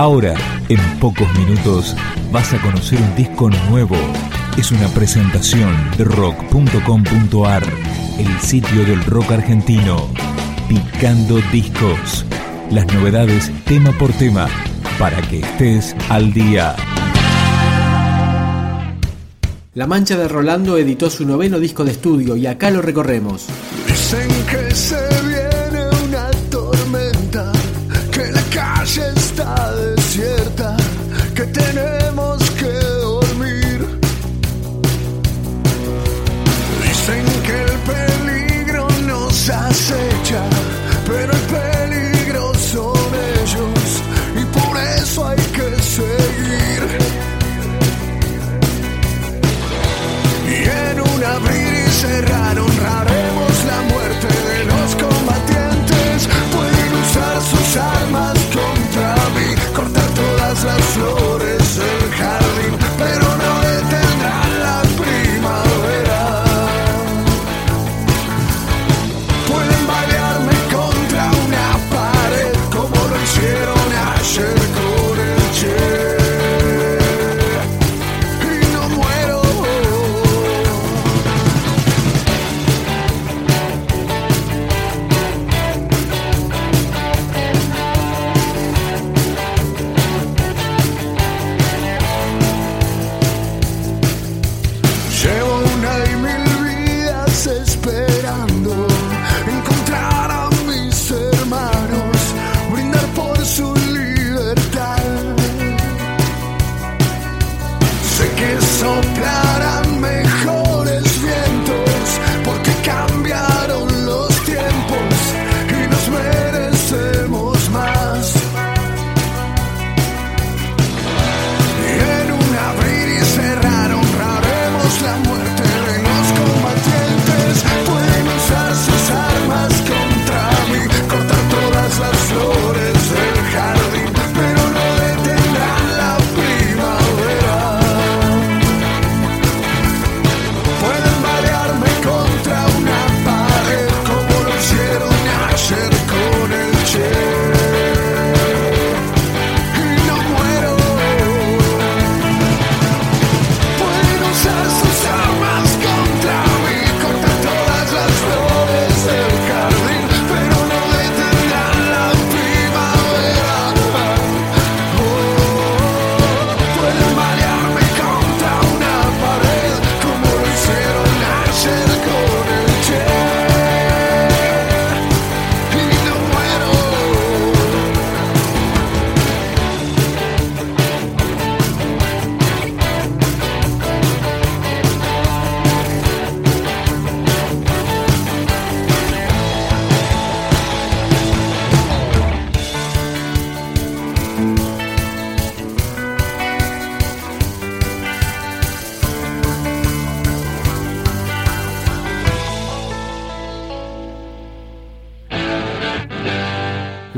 Ahora, en pocos minutos, vas a conocer un disco nuevo. Es una presentación de rock.com.ar, el sitio del rock argentino. Picando discos. Las novedades tema por tema, para que estés al día. La Mancha de Rolando editó su noveno disco de estudio y acá lo recorremos. Que se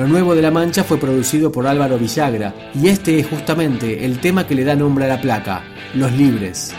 Lo nuevo de La Mancha fue producido por Álvaro Villagra y este es justamente el tema que le da nombre a la placa, Los Libres.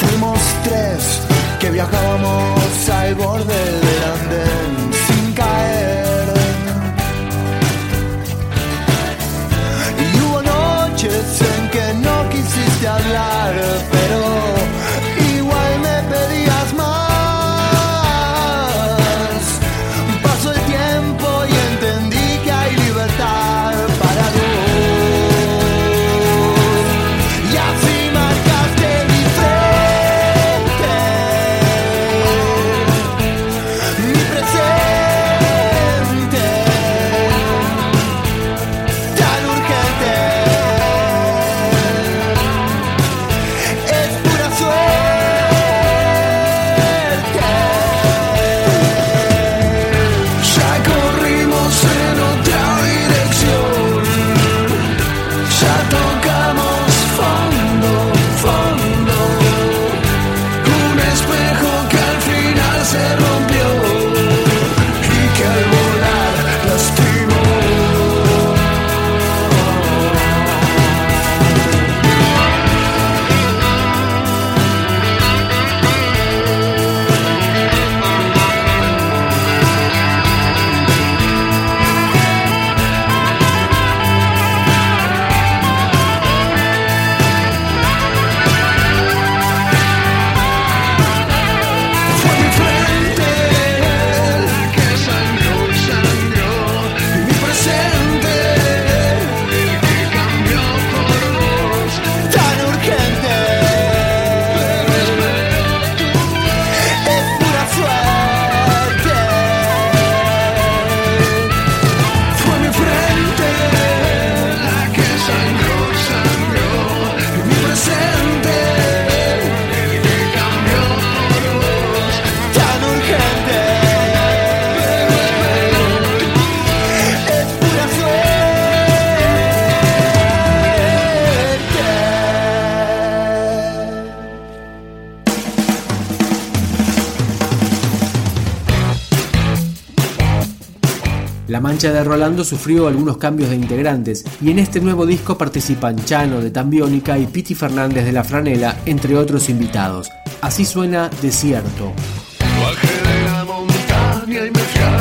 Fuimos tres que viajábamos al borde del La Mancha de Rolando sufrió algunos cambios de integrantes y en este nuevo disco participan Chano de Tambiónica y Piti Fernández de La Franela, entre otros invitados. Así suena Desierto. De la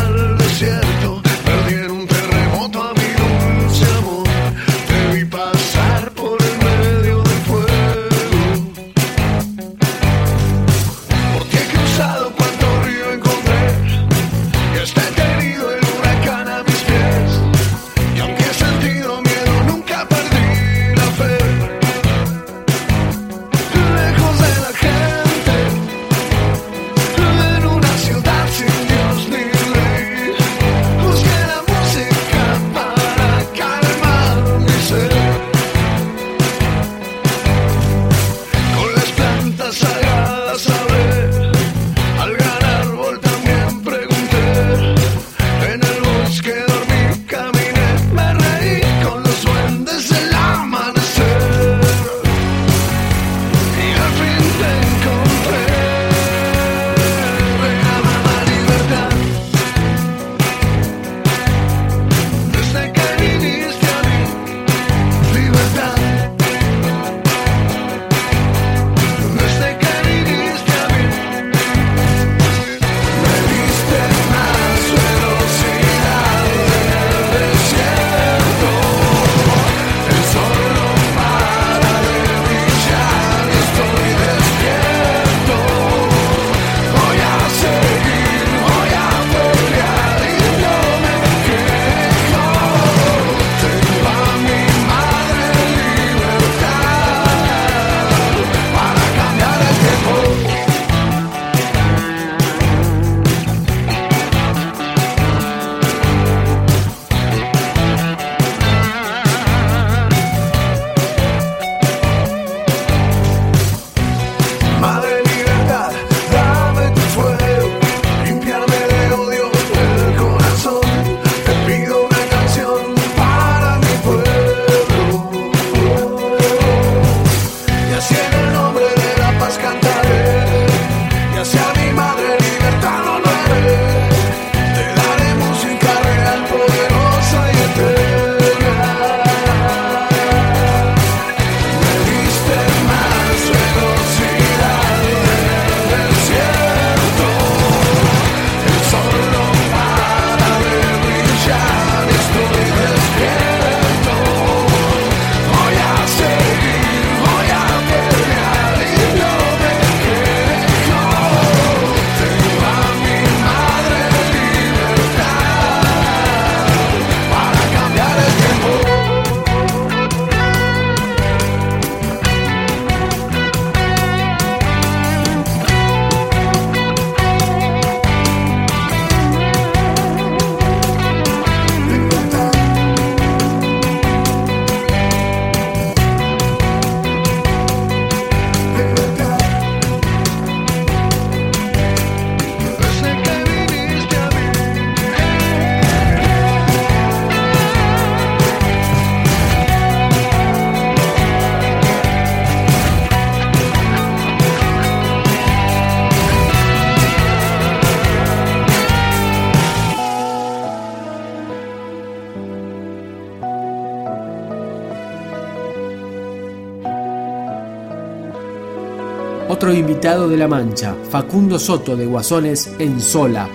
Otro invitado de La Mancha, Facundo Soto de Guasones en Sola.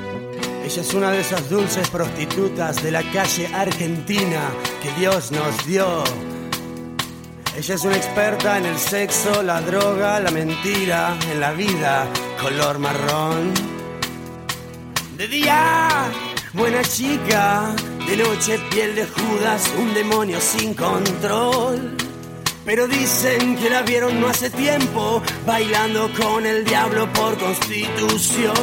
Ella es una de esas dulces prostitutas de la calle argentina que Dios nos dio. Ella es una experta en el sexo, la droga, la mentira, en la vida, color marrón. De día, buena chica, de noche piel de Judas, un demonio sin control. Pero dicen que la vieron no hace tiempo, bailando con el diablo por constitución.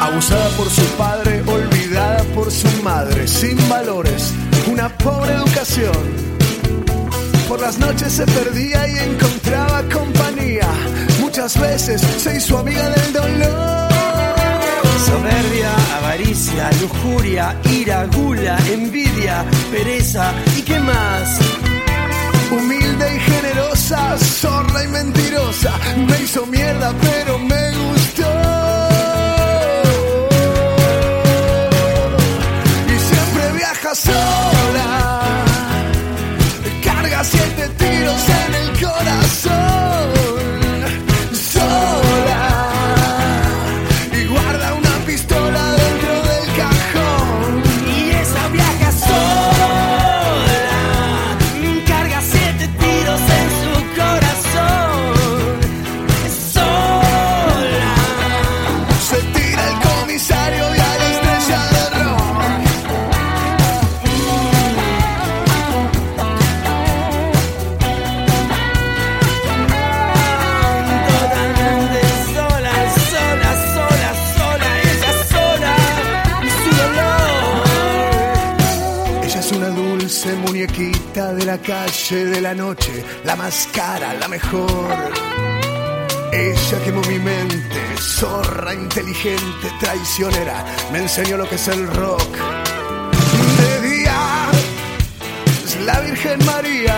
Abusada por su padre, olvidada por su madre, sin valores, una pobre educación. Por las noches se perdía y encontraba compañía. Muchas veces se hizo amiga del dolor. Soberbia, avaricia, lujuria, ira, gula, envidia, pereza y qué más. Humilde y generosa, zorra y mentirosa. Me hizo mierda, pero me gustó. Y siempre viaja sola. Carga siete la calle de la noche, la más cara, la mejor. Ella quemó mi mente, zorra, inteligente, traicionera, me enseñó lo que es el rock. De día es la Virgen María,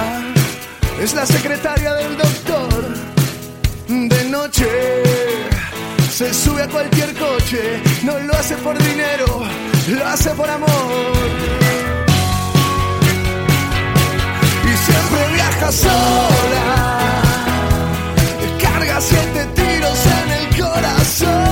es la secretaria del doctor. De noche se sube a cualquier coche, no lo hace por dinero, lo hace por amor. Siempre viaja sola. Carga siete tiros en el corazón.